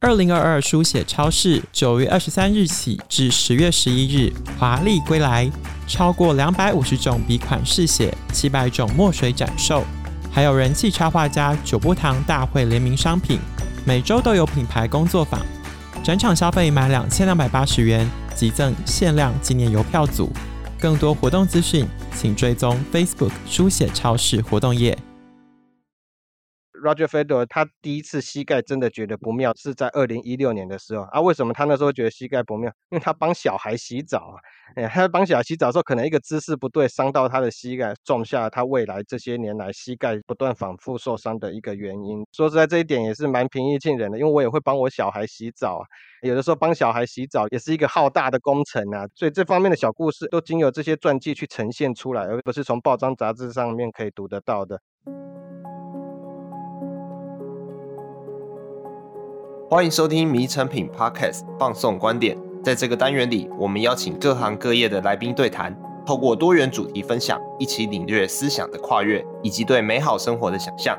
二零二二书写超市九月二十三日起至十月十一日华丽归来，超过两百五十种笔款式写，七百种墨水展售，还有人气插画家九波堂大会联名商品，每周都有品牌工作坊。展场消费满两千两百八十元即赠限量纪念邮票组。更多活动资讯，请追踪 Facebook 书写超市活动页。Roger Federer 他第一次膝盖真的觉得不妙，是在二零一六年的时候啊。为什么他那时候觉得膝盖不妙？因为他帮小孩洗澡啊。哎，他帮小孩洗澡的时候，可能一个姿势不对，伤到他的膝盖，种下他未来这些年来膝盖不断反复受伤的一个原因。说实在，这一点也是蛮平易近人的，因为我也会帮我小孩洗澡啊。有的时候帮小孩洗澡也是一个浩大的工程啊，所以这方面的小故事都经由这些传记去呈现出来，而不是从报章杂志上面可以读得到的。欢迎收听《迷诚品 Podcast》放送观点。在这个单元里，我们邀请各行各业的来宾对谈，透过多元主题分享，一起领略思想的跨越以及对美好生活的想象。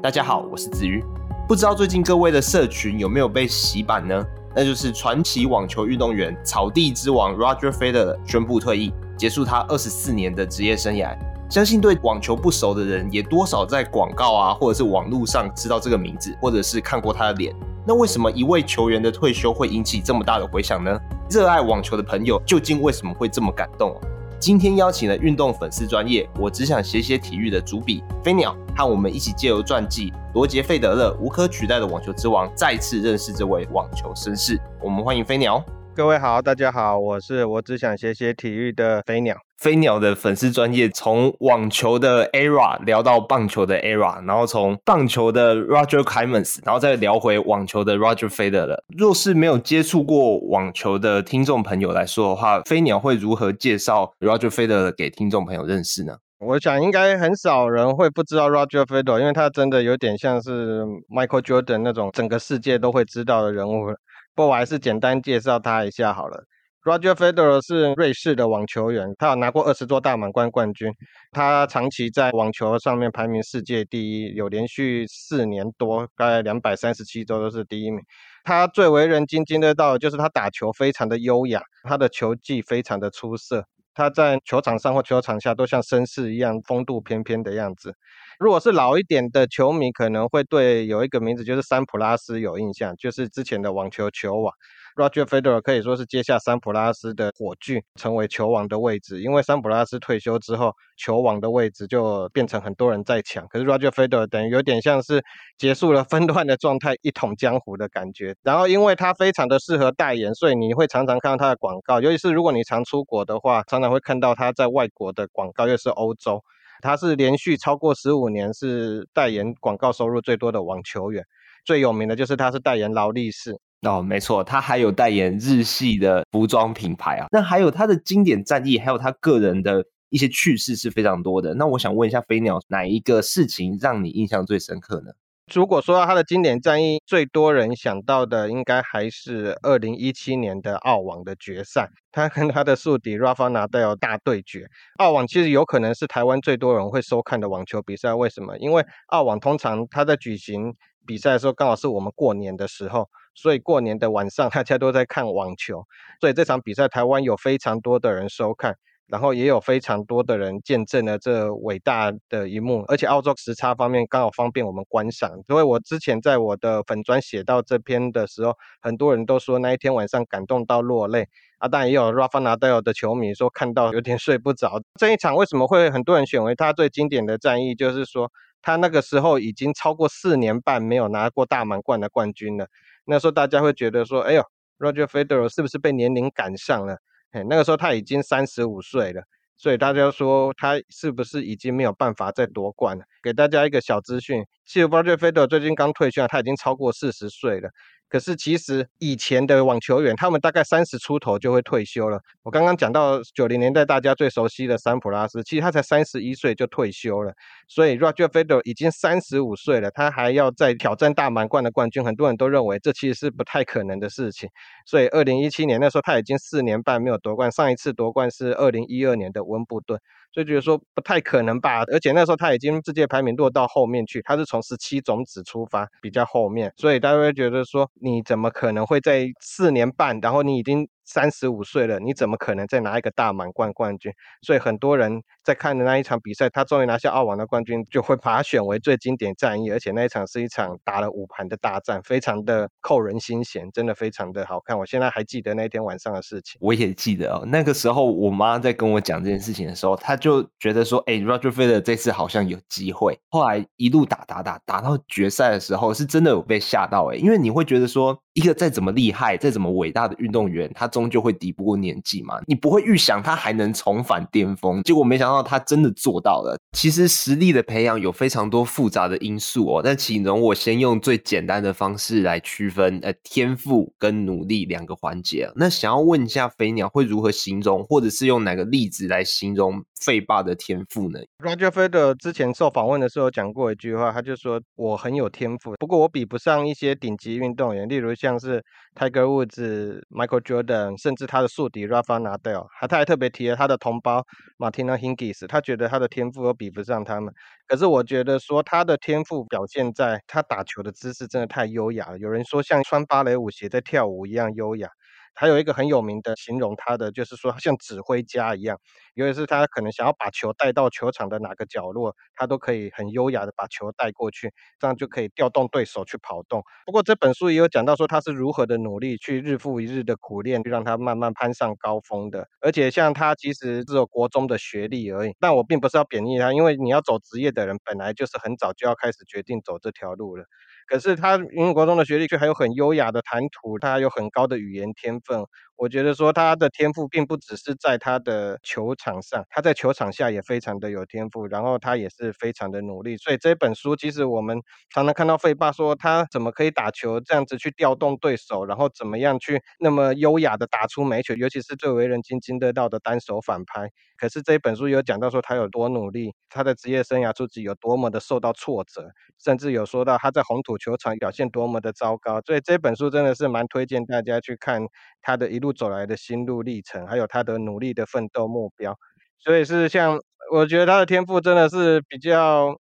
大家好，我是子瑜。不知道最近各位的社群有没有被洗版呢？那就是传奇网球运动员、草地之王 Roger Federer 宣布退役，结束他二十四年的职业生涯。相信对网球不熟的人，也多少在广告啊，或者是网络上知道这个名字，或者是看过他的脸。那为什么一位球员的退休会引起这么大的回响呢？热爱网球的朋友究竟为什么会这么感动？今天邀请了运动粉丝专业，我只想写写体育的主笔飞鸟，和我们一起借由传记罗杰费德勒无可取代的网球之王，再次认识这位网球绅士。我们欢迎飞鸟。各位好，大家好，我是我只想写写体育的飞鸟。飞鸟的粉丝专业从网球的 era 聊到棒球的 era，然后从棒球的 Roger Clemens，然后再聊回网球的 Roger Federer。若是没有接触过网球的听众朋友来说的话，飞鸟会如何介绍 Roger Federer 给听众朋友认识呢？我想应该很少人会不知道 Roger Federer，因为他真的有点像是 Michael Jordan 那种整个世界都会知道的人物。不过我还是简单介绍他一下好了。Roger Federer 是瑞士的网球员，他有拿过二十座大满贯冠军，他长期在网球上面排名世界第一，有连续四年多，大概两百三十七周都是第一名。他最为人津津乐道的就是他打球非常的优雅，他的球技非常的出色，他在球场上或球场下都像绅士一样风度翩翩的样子。如果是老一点的球迷，可能会对有一个名字就是桑普拉斯有印象，就是之前的网球球王。Roger Federer 可以说是接下桑普拉斯的火炬，成为球王的位置。因为桑普拉斯退休之后，球王的位置就变成很多人在抢。可是 Roger Federer 等于有点像是结束了纷乱的状态，一统江湖的感觉。然后因为他非常的适合代言，所以你会常常看到他的广告。尤其是如果你常出国的话，常常会看到他在外国的广告，又是欧洲。他是连续超过十五年是代言广告收入最多的网球员。最有名的就是他是代言劳力士。哦，没错，他还有代言日系的服装品牌啊。那还有他的经典战役，还有他个人的一些趣事是非常多的。那我想问一下飞鸟，哪一个事情让你印象最深刻呢？如果说到他的经典战役，最多人想到的应该还是二零一七年的澳网的决赛，他跟他的宿敌 Rafa Nadal 大对决。澳网其实有可能是台湾最多人会收看的网球比赛，为什么？因为澳网通常他在举行比赛的时候，刚好是我们过年的时候。所以过年的晚上，大家都在看网球，所以这场比赛台湾有非常多的人收看，然后也有非常多的人见证了这伟大的一幕。而且澳洲时差方面刚好方便我们观赏，因为我之前在我的粉专写到这篇的时候，很多人都说那一天晚上感动到落泪啊。当然也有 Rafa Nadal 的球迷说看到有点睡不着。这一场为什么会很多人选为他最经典的战役？就是说他那个时候已经超过四年半没有拿过大满贯的冠军了。那时候大家会觉得说，哎呦，Roger Federer 是不是被年龄赶上了？嘿，那个时候他已经三十五岁了，所以大家说他是不是已经没有办法再夺冠了？给大家一个小资讯，其实 Roger Federer 最近刚退休，他已经超过四十岁了。可是其实以前的网球员，他们大概三十出头就会退休了。我刚刚讲到九零年代大家最熟悉的桑普拉斯，其实他才三十一岁就退休了。所以 Roger Federer 已经三十五岁了，他还要再挑战大满贯的冠军，很多人都认为这其实是不太可能的事情。所以二零一七年那时候他已经四年半没有夺冠，上一次夺冠是二零一二年的温布顿。所以觉得说不太可能吧。而且那时候他已经世界排名落到后面去，他是从十七种子出发，比较后面，所以大家会觉得说，你怎么可能会在四年半，然后你已经。三十五岁了，你怎么可能再拿一个大满贯冠军？所以很多人在看的那一场比赛，他终于拿下澳网的冠军，就会把它选为最经典战役。而且那一场是一场打了五盘的大战，非常的扣人心弦，真的非常的好看。我现在还记得那天晚上的事情。我也记得哦，那个时候我妈在跟我讲这件事情的时候，她就觉得说：“哎，Roger Federer 这次好像有机会。”后来一路打打打打到决赛的时候，是真的有被吓到哎，因为你会觉得说，一个再怎么厉害、再怎么伟大的运动员，他总就会抵不过年纪嘛。你不会预想他还能重返巅峰，结果没想到他真的做到了。其实实力的培养有非常多复杂的因素哦，但请容我先用最简单的方式来区分，呃，天赋跟努力两个环节。那想要问一下飞鸟，会如何形容，或者是用哪个例子来形容费爸的天赋呢？Roger Federer 之前受访问的时候讲过一句话，他就说：“我很有天赋，不过我比不上一些顶级运动员，例如像是 Tiger Woods、Michael Jordan，甚至他的宿敌 Rafa Nadal。他还特别提了他的同胞 Martina Hingis，他觉得他的天赋都比不上他们。可是我觉得说他的天赋表现在他打球的姿势真的太优雅了。有人说像穿芭蕾舞鞋在跳舞一样优雅。”还有一个很有名的形容他的，就是说像指挥家一样，尤其是他可能想要把球带到球场的哪个角落，他都可以很优雅的把球带过去，这样就可以调动对手去跑动。不过这本书也有讲到说他是如何的努力去日复一日的苦练，让他慢慢攀上高峰的。而且像他其实只有国中的学历而已，但我并不是要贬义他，因为你要走职业的人本来就是很早就要开始决定走这条路了。可是他英国中的学历，却还有很优雅的谈吐，他还有很高的语言天分。我觉得说他的天赋并不只是在他的球场上，他在球场下也非常的有天赋，然后他也是非常的努力。所以这本书其实我们常常看到费爸说他怎么可以打球这样子去调动对手，然后怎么样去那么优雅的打出每一球，尤其是最为人津津乐道的单手反拍。可是这本书有讲到说他有多努力，他的职业生涯初期有多么的受到挫折，甚至有说到他在红土球场表现多么的糟糕，所以这本书真的是蛮推荐大家去看他的一路走来的心路历程，还有他的努力的奋斗目标。所以是像我觉得他的天赋真的是比较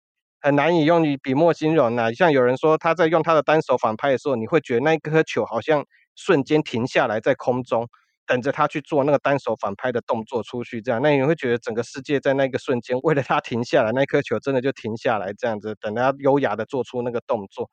很难以用笔墨形容呐。像有人说他在用他的单手反拍的时候，你会觉得那一颗球好像瞬间停下来在空中，等着他去做那个单手反拍的动作出去，这样，那你会觉得整个世界在那个瞬间 为了他停下来，那颗球真的就停下来，这样子，等他优雅的做出那个动作。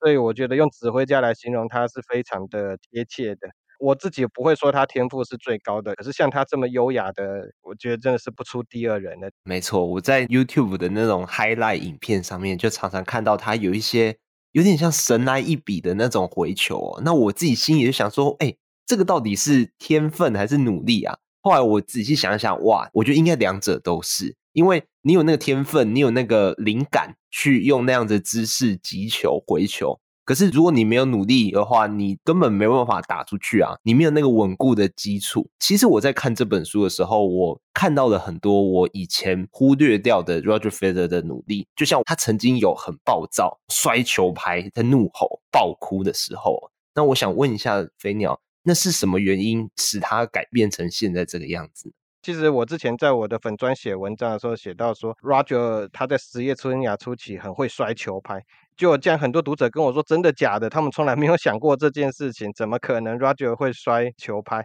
所以我觉得用指挥家来形容他是非常的贴切的。我自己不会说他天赋是最高的，可是像他这么优雅的，我觉得真的是不出第二人了。没错，我在 YouTube 的那种 highlight 影片上面，就常常看到他有一些有点像神来一笔的那种回球哦。那我自己心里就想说，哎，这个到底是天分还是努力啊？后来我仔细想想，哇，我觉得应该两者都是，因为你有那个天分，你有那个灵感去用那样子的姿势击球回球。可是，如果你没有努力的话，你根本没办法打出去啊！你没有那个稳固的基础。其实我在看这本书的时候，我看到了很多我以前忽略掉的 Roger Federer 的努力。就像他曾经有很暴躁、摔球拍、在怒吼、爆哭的时候。那我想问一下飞鸟，那是什么原因使他改变成现在这个样子？其实我之前在我的粉专写文章的时候写到说，Roger 他在职业生涯初期很会摔球拍。就这样，很多读者跟我说：“真的假的？”他们从来没有想过这件事情，怎么可能？Roger 会摔球拍？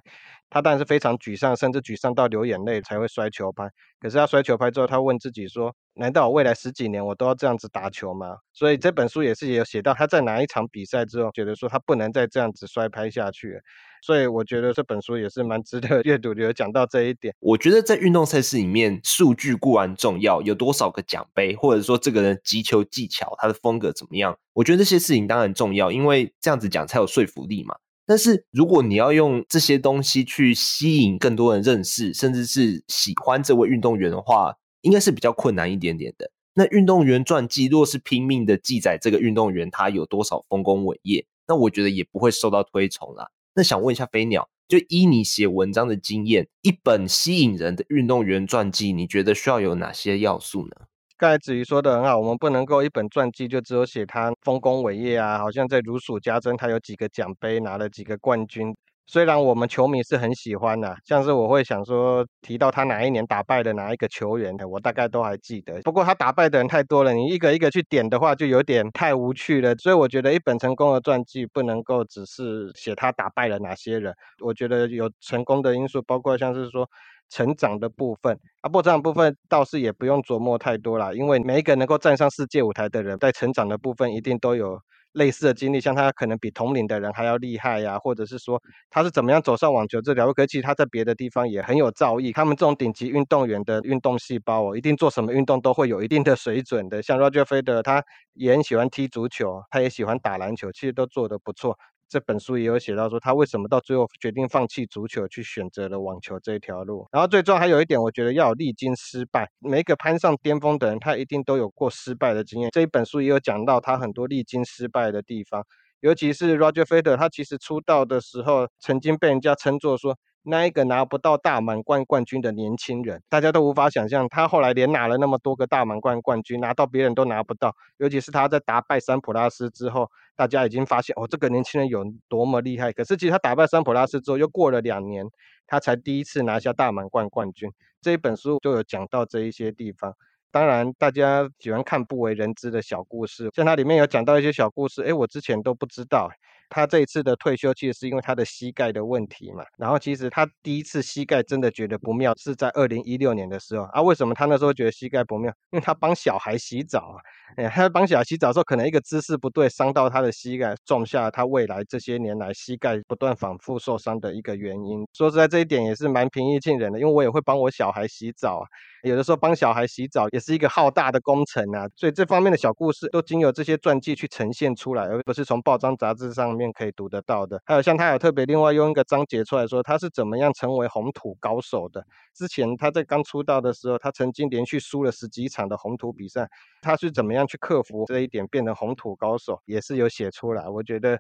他当然是非常沮丧，甚至沮丧到流眼泪才会摔球拍。可是他摔球拍之后，他问自己说：“难道我未来十几年我都要这样子打球吗？”所以这本书也是有写到他在哪一场比赛之后，觉得说他不能再这样子摔拍下去。所以我觉得这本书也是蛮值得 阅读的，有讲到这一点。我觉得在运动赛事里面，数据固然重要，有多少个奖杯，或者说这个人击球技巧，他的风格怎么样，我觉得这些事情当然重要，因为这样子讲才有说服力嘛。但是如果你要用这些东西去吸引更多人认识，甚至是喜欢这位运动员的话，应该是比较困难一点点的。那运动员传记若是拼命的记载这个运动员他有多少丰功伟业，那我觉得也不会受到推崇啦。那想问一下飞鸟，就依你写文章的经验，一本吸引人的运动员传记，你觉得需要有哪些要素呢？刚才子瑜说的很好，我们不能够一本传记就只有写他丰功伟业啊，好像在如数家珍，他有几个奖杯，拿了几个冠军。虽然我们球迷是很喜欢呐，像是我会想说提到他哪一年打败了哪一个球员的，我大概都还记得。不过他打败的人太多了，你一个一个去点的话，就有点太无趣了。所以我觉得一本成功的传记不能够只是写他打败了哪些人，我觉得有成功的因素，包括像是说成长的部分啊，不过这样的部分倒是也不用琢磨太多啦，因为每一个能够站上世界舞台的人，在成长的部分一定都有。类似的经历，像他可能比同龄的人还要厉害呀、啊，或者是说他是怎么样走上网球这条路？可是其实他在别的地方也很有造诣。他们这种顶级运动员的运动细胞哦，一定做什么运动都会有一定的水准的。像 Roger Federer，他也很喜欢踢足球，他也喜欢打篮球，其实都做得不错。这本书也有写到说，他为什么到最后决定放弃足球，去选择了网球这一条路。然后最重要还有一点，我觉得要历经失败。每一个攀上巅峰的人，他一定都有过失败的经验。这一本书也有讲到他很多历经失败的地方，尤其是 Roger Federer，他其实出道的时候，曾经被人家称作说。那一个拿不到大满贯冠军的年轻人，大家都无法想象，他后来连拿了那么多个大满贯冠军，拿到别人都拿不到。尤其是他在打败桑普拉斯之后，大家已经发现哦，这个年轻人有多么厉害。可是其实他打败桑普拉斯之后，又过了两年，他才第一次拿下大满贯冠军。这一本书就有讲到这一些地方。当然，大家喜欢看不为人知的小故事，像它里面有讲到一些小故事，诶，我之前都不知道。他这一次的退休，其实是因为他的膝盖的问题嘛。然后其实他第一次膝盖真的觉得不妙，是在二零一六年的时候啊。为什么他那时候觉得膝盖不妙？因为他帮小孩洗澡啊。哎，他帮小孩洗澡的时候，可能一个姿势不对，伤到他的膝盖，种下他未来这些年来膝盖不断反复受伤的一个原因。说实在，这一点也是蛮平易近人的，因为我也会帮我小孩洗澡啊。有的时候帮小孩洗澡也是一个浩大的工程啊。所以这方面的小故事都经由这些传记去呈现出来，而不是从报章杂志上面面可以读得到的。还有像他有特别另外用一个章节出来说，他是怎么样成为红土高手的。之前他在刚出道的时候，他曾经连续输了十几场的红土比赛，他是怎么样去克服这一点，变成红土高手，也是有写出来。我觉得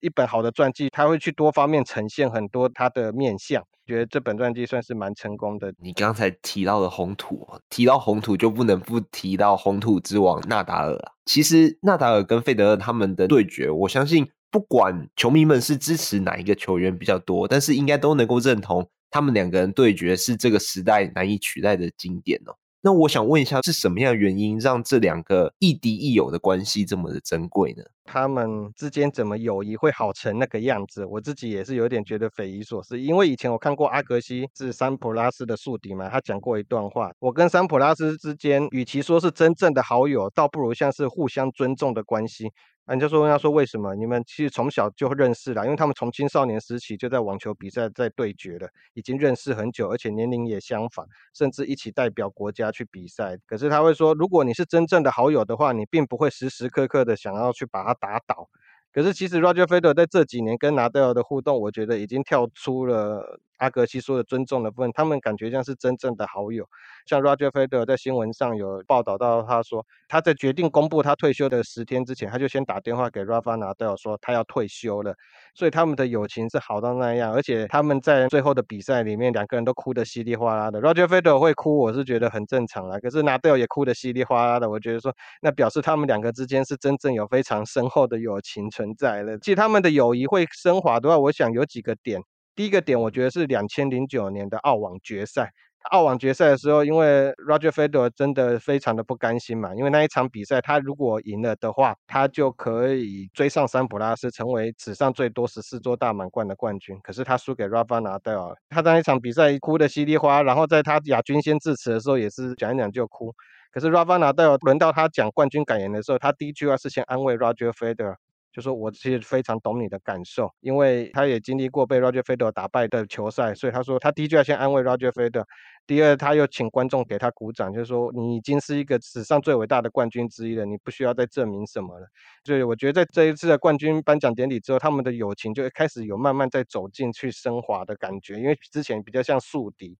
一本好的传记，他会去多方面呈现很多他的面相。觉得这本传记算是蛮成功的。你刚才提到的红土，提到红土就不能不提到红土之王纳达尔。其实纳达尔跟费德勒他们的对决，我相信不管球迷们是支持哪一个球员比较多，但是应该都能够认同他们两个人对决是这个时代难以取代的经典哦。那我想问一下，是什么样的原因让这两个亦敌亦友的关系这么的珍贵呢？他们之间怎么友谊会好成那个样子？我自己也是有点觉得匪夷所思。因为以前我看过阿格西是桑普拉斯的宿敌嘛，他讲过一段话：我跟桑普拉斯之间，与其说是真正的好友，倒不如像是互相尊重的关系。人家说问他说为什么？你们其实从小就认识了，因为他们从青少年时期就在网球比赛在对决了，已经认识很久，而且年龄也相仿，甚至一起代表国家去比赛。可是他会说，如果你是真正的好友的话，你并不会时时刻刻的想要去把他打倒。可是其实 Roger Federer 在这几年跟纳达尔的互动，我觉得已经跳出了。阿格西说的尊重的部分，他们感觉像是真正的好友。像 Roger Federer 在新闻上有报道到，他说他在决定公布他退休的十天之前，他就先打电话给 Rafa Nadal 说他要退休了。所以他们的友情是好到那样，而且他们在最后的比赛里面，两个人都哭得稀里哗啦的。Roger Federer 会哭，我是觉得很正常啦。可是 Nadal 也哭得稀里哗啦的，我觉得说那表示他们两个之间是真正有非常深厚的友情存在的。其实他们的友谊会升华的话，我想有几个点。第一个点，我觉得是两千零九年的澳网决赛。澳网决赛的时候，因为 Roger Federer 真的非常的不甘心嘛，因为那一场比赛他如果赢了的话，他就可以追上桑普拉斯，成为史上最多十四座大满贯的冠军。可是他输给 Rafa Nadal，他在那一场比赛哭得稀里哗，然后在他亚军先致辞的时候也是讲一讲就哭。可是 Rafa Nadal 轮到他讲冠军感言的时候，他第一句话是先安慰 Roger Federer。就说我其实非常懂你的感受，因为他也经历过被 Roger Federer 打败的球赛，所以他说他第一句要先安慰 Roger Federer，第二他又请观众给他鼓掌，就是说你已经是一个史上最伟大的冠军之一了，你不需要再证明什么了。所以我觉得在这一次的冠军颁奖典礼之后，他们的友情就开始有慢慢在走进去升华的感觉，因为之前比较像宿敌，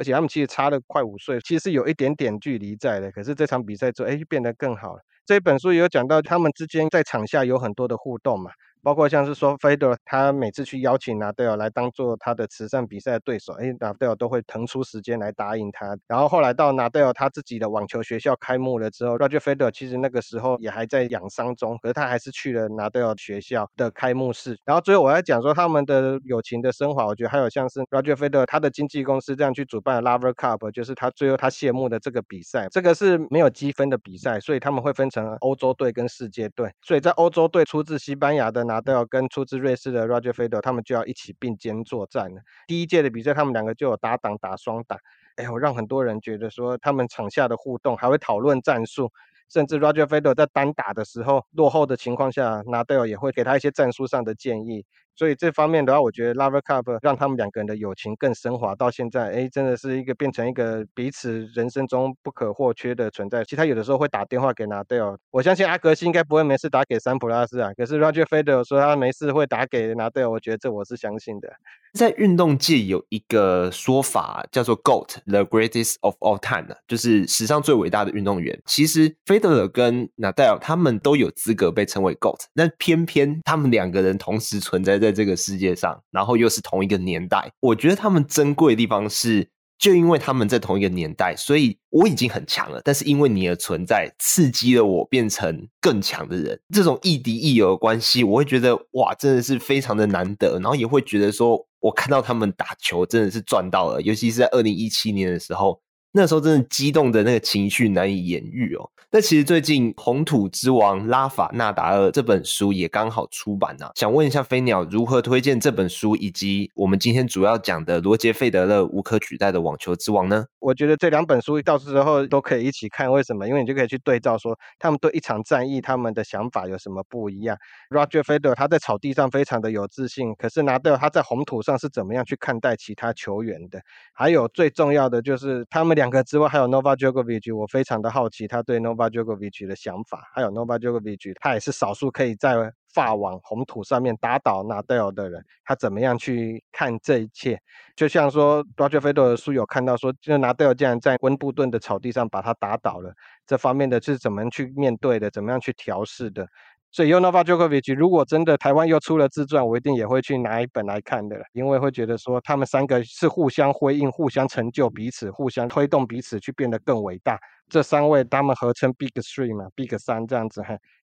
而且他们其实差了快五岁，其实是有一点点距离在的，可是这场比赛之后，哎，变得更好了。这本书也有讲到，他们之间在场下有很多的互动嘛。包括像是说，Federer 他每次去邀请纳达尔来当做他的慈善比赛的对手，哎，纳达尔都会腾出时间来答应他。然后后来到纳达尔他自己的网球学校开幕了之后，Roger f e d e r 其实那个时候也还在养伤中，可是他还是去了纳达尔学校的开幕式。然后最后我要讲说他们的友情的升华，我觉得还有像是 Roger f e d e r 他的经纪公司这样去主办 Laver Cup，就是他最后他谢幕的这个比赛，这个是没有积分的比赛，所以他们会分成欧洲队跟世界队。所以在欧洲队出自西班牙的。纳达尔跟出自瑞士的 Roger Feder，他们就要一起并肩作战了。第一届的比赛，他们两个就有搭档打双打，哎呦，让很多人觉得说他们场下的互动还会讨论战术，甚至 Roger Feder 在单打的时候落后的情况下，纳达尔也会给他一些战术上的建议。所以这方面的话，我觉得 Laver Cup 让他们两个人的友情更升华。到现在，哎，真的是一个变成一个彼此人生中不可或缺的存在。其实他有的时候会打电话给纳达尔，我相信阿格西应该不会没事打给桑普拉斯啊。可是 Roger Federer 说他没事会打给纳达尔，我觉得这我是相信的。在运动界有一个说法叫做 GOAT，The Greatest of All Time，就是史上最伟大的运动员。其实 Federer 跟纳达尔他们都有资格被称为 GOAT，但偏偏他们两个人同时存在在。在这个世界上，然后又是同一个年代，我觉得他们珍贵的地方是，就因为他们在同一个年代，所以我已经很强了。但是因为你的存在，刺激了我变成更强的人。这种亦敌亦友的关系，我会觉得哇，真的是非常的难得。然后也会觉得说，我看到他们打球真的是赚到了，尤其是在二零一七年的时候。那时候真的激动的那个情绪难以言喻哦。那其实最近《红土之王拉法纳达尔》这本书也刚好出版了，想问一下飞鸟如何推荐这本书，以及我们今天主要讲的罗杰费德勒无可取代的网球之王呢？我觉得这两本书到时候都可以一起看，为什么？因为你就可以去对照说他们对一场战役他们的想法有什么不一样。Roger Federer 他在草地上非常的有自信，可是纳达尔他在红土上是怎么样去看待其他球员的？还有最重要的就是他们。两个之外，还有 Novak Djokovic，我非常的好奇他对 Novak Djokovic 的想法。还有 Novak Djokovic，他也是少数可以在法网红土上面打倒纳达尔的人。他怎么样去看这一切？就像说 Roger Federer 的书有看到说，就纳达尔竟然在温布顿的草地上把他打倒了。这方面的是怎么去面对的？怎么样去调试的？所以，Novak Djokovic 如果真的台湾又出了自传，我一定也会去拿一本来看的，因为会觉得说他们三个是互相辉映、互相成就彼此、互相推动彼此去变得更伟大。这三位他们合称 Big Three 嘛，Big 三这样子，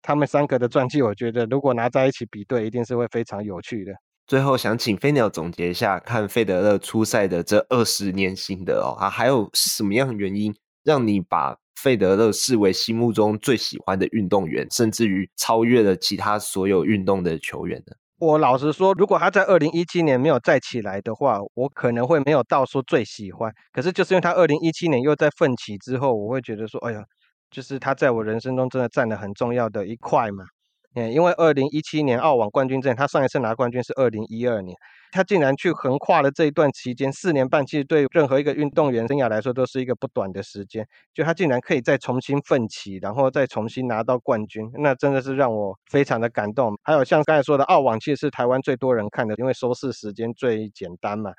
他们三个的传记，我觉得如果拿在一起比对，一定是会非常有趣的。最后想请飞鸟总结一下，看费德勒出赛的这二十年心得哦，啊，还有什么样的原因让你把费德勒视为心目中最喜欢的运动员，甚至于超越了其他所有运动的球员呢？我老实说，如果他在二零一七年没有再起来的话，我可能会没有到说最喜欢。可是就是因为他二零一七年又在奋起之后，我会觉得说，哎呀，就是他在我人生中真的占了很重要的一块嘛。嗯，因为二零一七年澳网冠军战，他上一次拿冠军是二零一二年。他竟然去横跨了这一段期间四年半，其实对任何一个运动员生涯来说都是一个不短的时间。就他竟然可以再重新奋起，然后再重新拿到冠军，那真的是让我非常的感动。还有像刚才说的，澳网其实是台湾最多人看的，因为收视时间最简单嘛。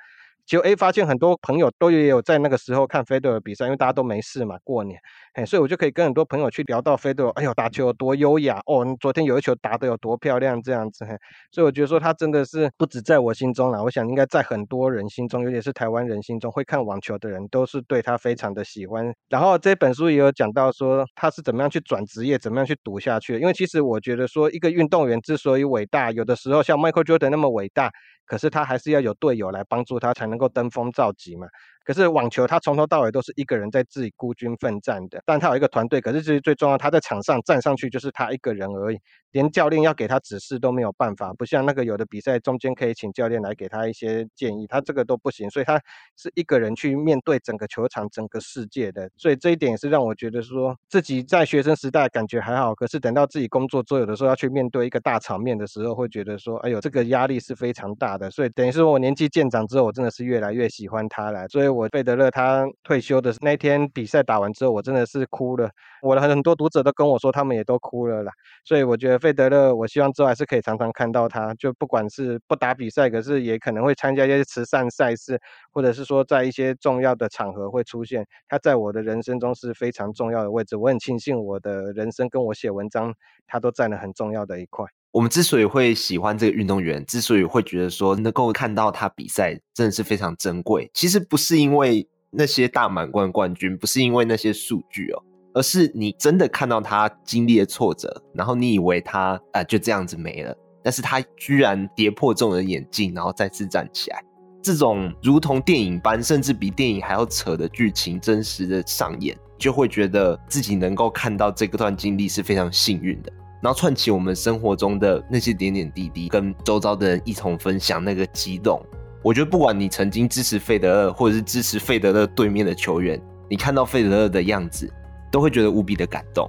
就 A 发现很多朋友都也有在那个时候看费德勒比赛，因为大家都没事嘛，过年，哎，所以我就可以跟很多朋友去聊到费德勒，哎呦，打球有多优雅哦，昨天有一球打得有多漂亮这样子，嘿，所以我觉得说他真的是不止在我心中啦，我想应该在很多人心中，尤其是台湾人心中会看网球的人，都是对他非常的喜欢。然后这本书也有讲到说他是怎么样去转职业，怎么样去赌下去，因为其实我觉得说一个运动员之所以伟大，有的时候像 Michael Jordan 那么伟大。可是他还是要有队友来帮助他，才能能够登峰造极嘛。可是网球，他从头到尾都是一个人在自己孤军奋战的，但他有一个团队。可是这是最重要，他在场上站上去就是他一个人而已，连教练要给他指示都没有办法。不像那个有的比赛中间可以请教练来给他一些建议，他这个都不行，所以他是一个人去面对整个球场、整个世界的。所以这一点也是让我觉得说自己在学生时代感觉还好，可是等到自己工作之后，有的时候要去面对一个大场面的时候，会觉得说，哎呦，这个压力是非常大的。所以等于是我年纪渐长之后，我真的是越来越喜欢他了。所以。我费德勒他退休的那天比赛打完之后，我真的是哭了。我的很多读者都跟我说，他们也都哭了啦。所以我觉得费德勒，我希望之后还是可以常常看到他，就不管是不打比赛，可是也可能会参加一些慈善赛事，或者是说在一些重要的场合会出现。他在我的人生中是非常重要的位置。我很庆幸我的人生跟我写文章，他都占了很重要的一块。我们之所以会喜欢这个运动员，之所以会觉得说能够看到他比赛真的是非常珍贵，其实不是因为那些大满贯冠军，不是因为那些数据哦，而是你真的看到他经历了挫折，然后你以为他啊、就这样子没了，但是他居然跌破众人眼镜，然后再次站起来，这种如同电影般，甚至比电影还要扯的剧情真实的上演，就会觉得自己能够看到这个段经历是非常幸运的。然后串起我们生活中的那些点点滴滴，跟周遭的人一同分享那个激动。我觉得不管你曾经支持费德勒，或者是支持费德勒对面的球员，你看到费德勒的样子，都会觉得无比的感动。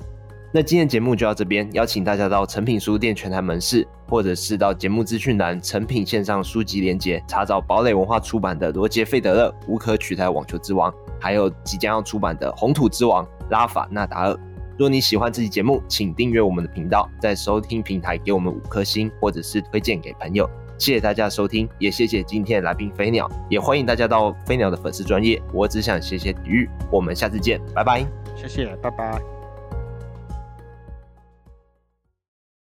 那今天节目就到这边，邀请大家到诚品书店全台门市，或者是到节目资讯栏诚品线上书籍连结，查找堡垒文化出版的罗杰费德勒无可取代网球之王，还有即将要出版的红土之王拉法纳达尔。若你喜欢这期节目，请订阅我们的频道，在收听平台给我们五颗星，或者是推荐给朋友。谢谢大家收听，也谢谢今天来宾飞鸟，也欢迎大家到飞鸟的粉丝专业。我只想谢谢体育，我们下次见，拜拜。谢谢，拜拜。